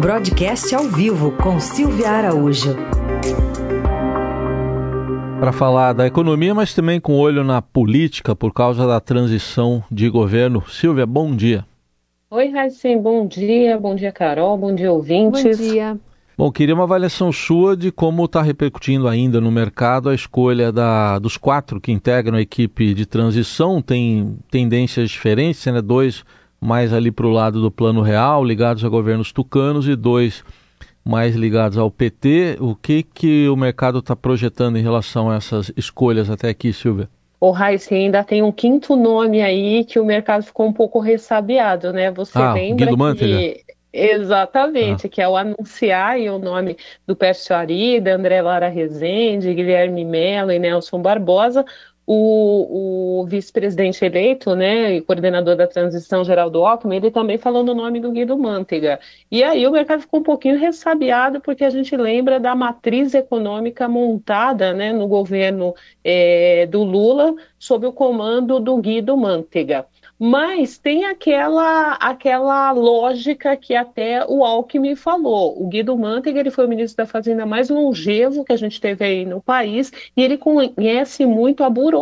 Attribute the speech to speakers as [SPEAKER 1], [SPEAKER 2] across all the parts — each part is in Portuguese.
[SPEAKER 1] Broadcast ao vivo com Silvia Araújo.
[SPEAKER 2] Para falar da economia, mas também com olho na política por causa da transição de governo. Silvia, bom dia.
[SPEAKER 3] Oi, Raicem, bom dia. Bom dia, Carol. Bom dia, ouvintes.
[SPEAKER 4] Bom dia.
[SPEAKER 2] Bom, queria uma avaliação sua de como está repercutindo ainda no mercado a escolha da, dos quatro que integram a equipe de transição. Tem tendências diferentes, né? Dois mais ali para o lado do plano real, ligados a governos tucanos, e dois mais ligados ao PT. O que, que o mercado está projetando em relação a essas escolhas até aqui, Silvia?
[SPEAKER 3] O Raíssa ainda tem um quinto nome aí que o mercado ficou um pouco ressabiado, né? Você
[SPEAKER 2] ah,
[SPEAKER 3] lembra
[SPEAKER 2] Guido
[SPEAKER 3] que... Exatamente, ah. que é o anunciar o nome do Pércio Arida, André Lara Rezende, Guilherme Mello e Nelson Barbosa, o, o vice-presidente eleito, né, e coordenador da transição geral do Alckmin, ele também falou no nome do Guido Mantega. E aí o mercado ficou um pouquinho ressabiado, porque a gente lembra da matriz econômica montada né, no governo é, do Lula, sob o comando do Guido Mantega. Mas tem aquela aquela lógica que até o Alckmin falou. O Guido Mantega ele foi o ministro da Fazenda mais longevo que a gente teve aí no país e ele conhece muito a burocracia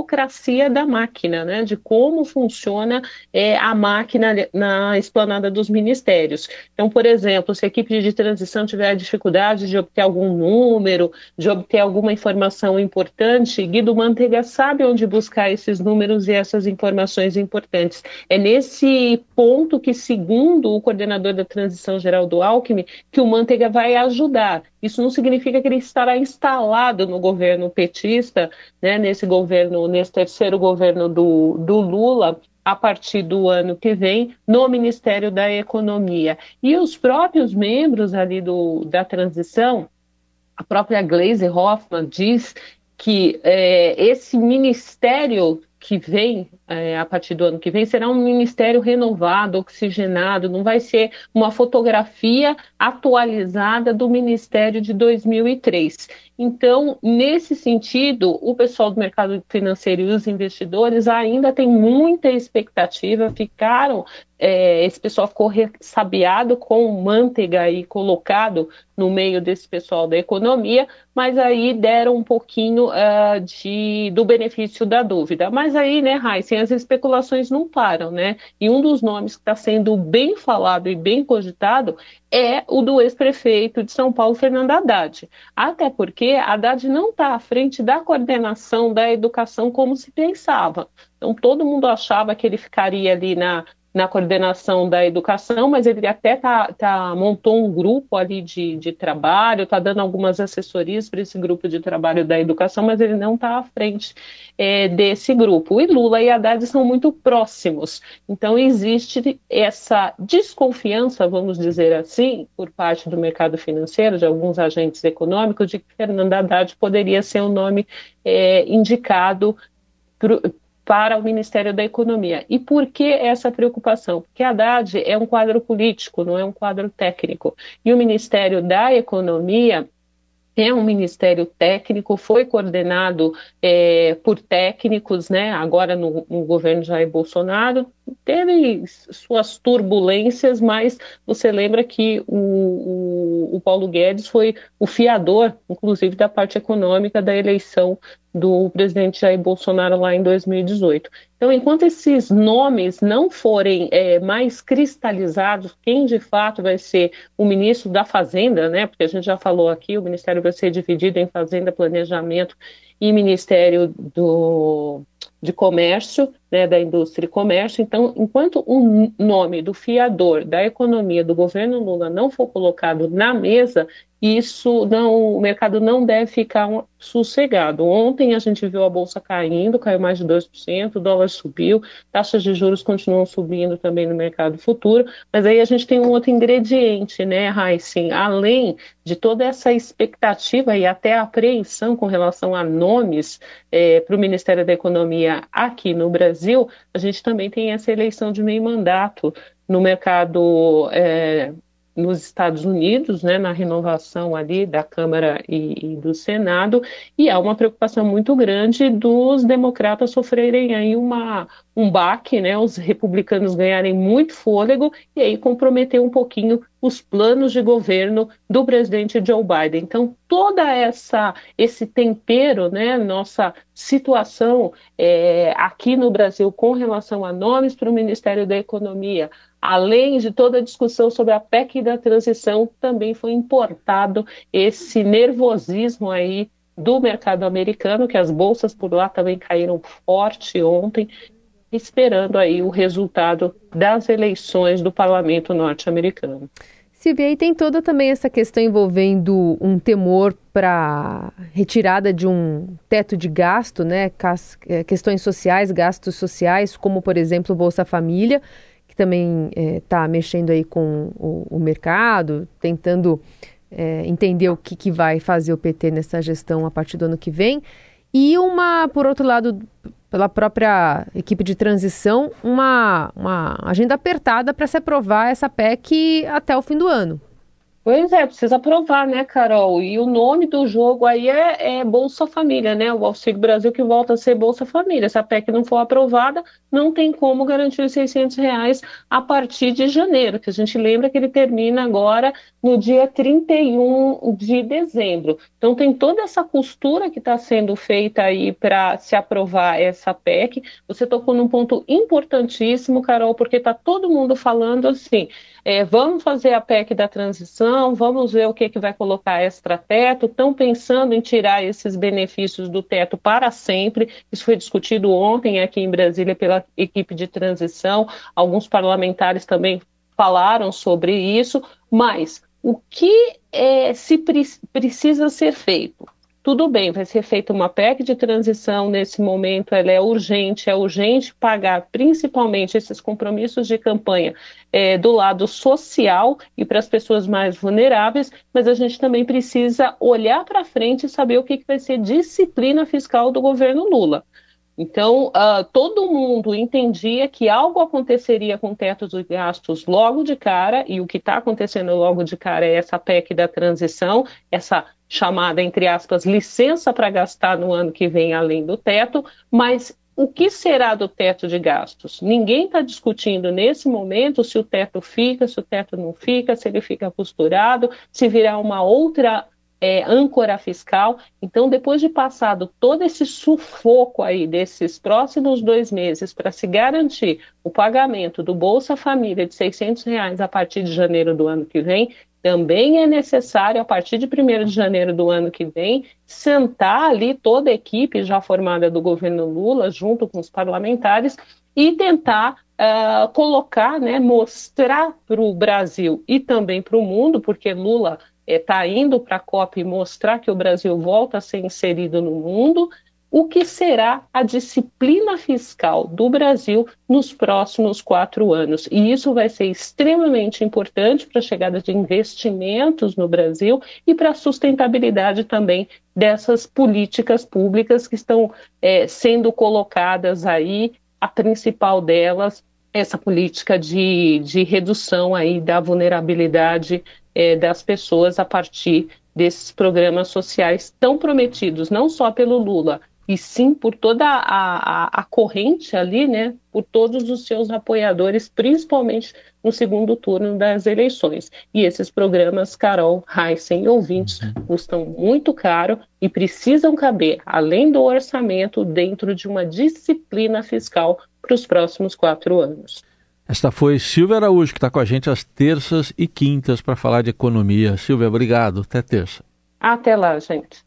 [SPEAKER 3] da máquina, né? De como funciona é, a máquina na esplanada dos ministérios. Então, por exemplo, se a equipe de transição tiver dificuldade de obter algum número, de obter alguma informação importante, Guido Mantega sabe onde buscar esses números e essas informações importantes. É nesse ponto que, segundo o coordenador da transição geral do Alckmin, que o Manteiga vai ajudar. Isso não significa que ele estará instalado no governo petista, né, nesse governo, nesse terceiro governo do, do Lula, a partir do ano que vem no Ministério da Economia. E os próprios membros ali do, da transição, a própria Glaze Hoffman diz que é, esse ministério que vem, é, a partir do ano que vem, será um ministério renovado, oxigenado, não vai ser uma fotografia atualizada do ministério de 2003. Então, nesse sentido, o pessoal do mercado financeiro e os investidores ainda têm muita expectativa, ficaram é, esse pessoal ficou sabiado com manteiga aí colocado no meio desse pessoal da economia, mas aí deram um pouquinho uh, de, do benefício da dúvida. Mas aí, né, Heisen, as especulações não param, né? E um dos nomes que está sendo bem falado e bem cogitado é o do ex-prefeito de São Paulo, Fernando Haddad. Até porque Haddad não está à frente da coordenação da educação como se pensava. Então, todo mundo achava que ele ficaria ali na na coordenação da educação, mas ele até tá, tá montou um grupo ali de, de trabalho, está dando algumas assessorias para esse grupo de trabalho da educação, mas ele não está à frente é, desse grupo. E Lula e Haddad são muito próximos, então existe essa desconfiança, vamos dizer assim, por parte do mercado financeiro, de alguns agentes econômicos, de que Fernando Haddad poderia ser o um nome é, indicado para o Ministério da Economia. E por que essa preocupação? Porque Haddad é um quadro político, não é um quadro técnico. E o Ministério da Economia é um ministério técnico, foi coordenado é, por técnicos, né? Agora no, no, governo Jair Bolsonaro teve suas turbulências, mas você lembra que o, o, o Paulo Guedes foi o fiador, inclusive da parte econômica da eleição do presidente Jair Bolsonaro lá em 2018. Então, enquanto esses nomes não forem é, mais cristalizados, quem de fato vai ser o ministro da Fazenda, né? Porque a gente já falou aqui, o ministério vai ser dividido em Fazenda, Planejamento e Ministério do, de Comércio, né, da Indústria e Comércio. Então, enquanto o nome do fiador da economia do governo Lula não for colocado na mesa, isso não, o mercado não deve ficar sossegado. Ontem a gente viu a bolsa caindo, caiu mais de 2%, o dólar subiu, taxas de juros continuam subindo também no mercado futuro, mas aí a gente tem um outro ingrediente, né, Heissing? Além de toda essa expectativa e até apreensão com relação a nomes é, para o Ministério da Economia aqui no Brasil, a gente também tem essa eleição de meio mandato no mercado é, nos Estados Unidos, né, na renovação ali da Câmara e, e, do Senado, e há uma preocupação muito grande dos democratas sofrerem aí uma, um baque, né, os republicanos ganharem muito fôlego e aí comprometer um pouquinho os planos de governo do presidente Joe Biden. Então, toda essa esse tempero, né, nossa situação é, aqui no Brasil com relação a nomes para o Ministério da Economia, além de toda a discussão sobre a PEC da transição, também foi importado esse nervosismo aí do mercado americano, que as bolsas por lá também caíram forte ontem, esperando aí o resultado das eleições do parlamento norte-americano.
[SPEAKER 4] Silvia, e tem toda também essa questão envolvendo um temor para retirada de um teto de gasto, né? É, questões sociais, gastos sociais, como por exemplo Bolsa Família, que também está é, mexendo aí com o, o mercado, tentando é, entender o que, que vai fazer o PT nessa gestão a partir do ano que vem. E uma, por outro lado, pela própria equipe de transição, uma, uma agenda apertada para se aprovar essa PEC até o fim do ano.
[SPEAKER 3] Pois é, precisa aprovar, né, Carol? E o nome do jogo aí é, é, Bolsa Família, né? O Auxílio Brasil que volta a ser Bolsa Família. Se a PEC não for aprovada, não tem como garantir os 600 reais a partir de janeiro, que a gente lembra que ele termina agora no dia 31 de dezembro. Então tem toda essa costura que está sendo feita aí para se aprovar essa PEC. Você tocou num ponto importantíssimo, Carol, porque está todo mundo falando assim, é, vamos fazer a PEC da transição, vamos ver o que, que vai colocar extra-teto, estão pensando em tirar esses benefícios do teto para sempre. Isso foi discutido ontem aqui em Brasília pela equipe de transição. Alguns parlamentares também falaram sobre isso, mas o que é, se pre precisa ser feito? Tudo bem, vai ser feita uma PEC de transição nesse momento, ela é urgente, é urgente pagar principalmente esses compromissos de campanha é, do lado social e para as pessoas mais vulneráveis, mas a gente também precisa olhar para frente e saber o que, que vai ser disciplina fiscal do governo Lula. Então, uh, todo mundo entendia que algo aconteceria com o teto de gastos logo de cara, e o que está acontecendo logo de cara é essa PEC da transição, essa chamada, entre aspas, licença para gastar no ano que vem além do teto, mas o que será do teto de gastos? Ninguém está discutindo nesse momento se o teto fica, se o teto não fica, se ele fica costurado, se virá uma outra é, âncora fiscal. Então, depois de passado todo esse sufoco aí desses próximos dois meses para se garantir o pagamento do Bolsa Família de 600 reais a partir de janeiro do ano que vem, também é necessário, a partir de 1 de janeiro do ano que vem, sentar ali toda a equipe já formada do governo Lula, junto com os parlamentares, e tentar uh, colocar, né, mostrar para o Brasil e também para o mundo, porque Lula está é, indo para a COP mostrar que o Brasil volta a ser inserido no mundo, o que será a disciplina fiscal do Brasil nos próximos quatro anos. E isso vai ser extremamente importante para a chegada de investimentos no Brasil e para a sustentabilidade também dessas políticas públicas que estão é, sendo colocadas aí, a principal delas, essa política de, de redução aí da vulnerabilidade é, das pessoas a partir desses programas sociais tão prometidos, não só pelo Lula, e sim por toda a, a, a, corrente ali, né, por todos os seus apoiadores, principalmente no segundo turno das eleições. E esses programas, Carol, Heisen e ouvintes, uhum. custam muito caro e precisam caber, além do orçamento, dentro de uma disciplina fiscal para os próximos quatro anos.
[SPEAKER 2] Esta foi Silvia Araújo, que está com a gente às terças e quintas para falar de economia. Silvia, obrigado. Até terça.
[SPEAKER 3] Até lá, gente.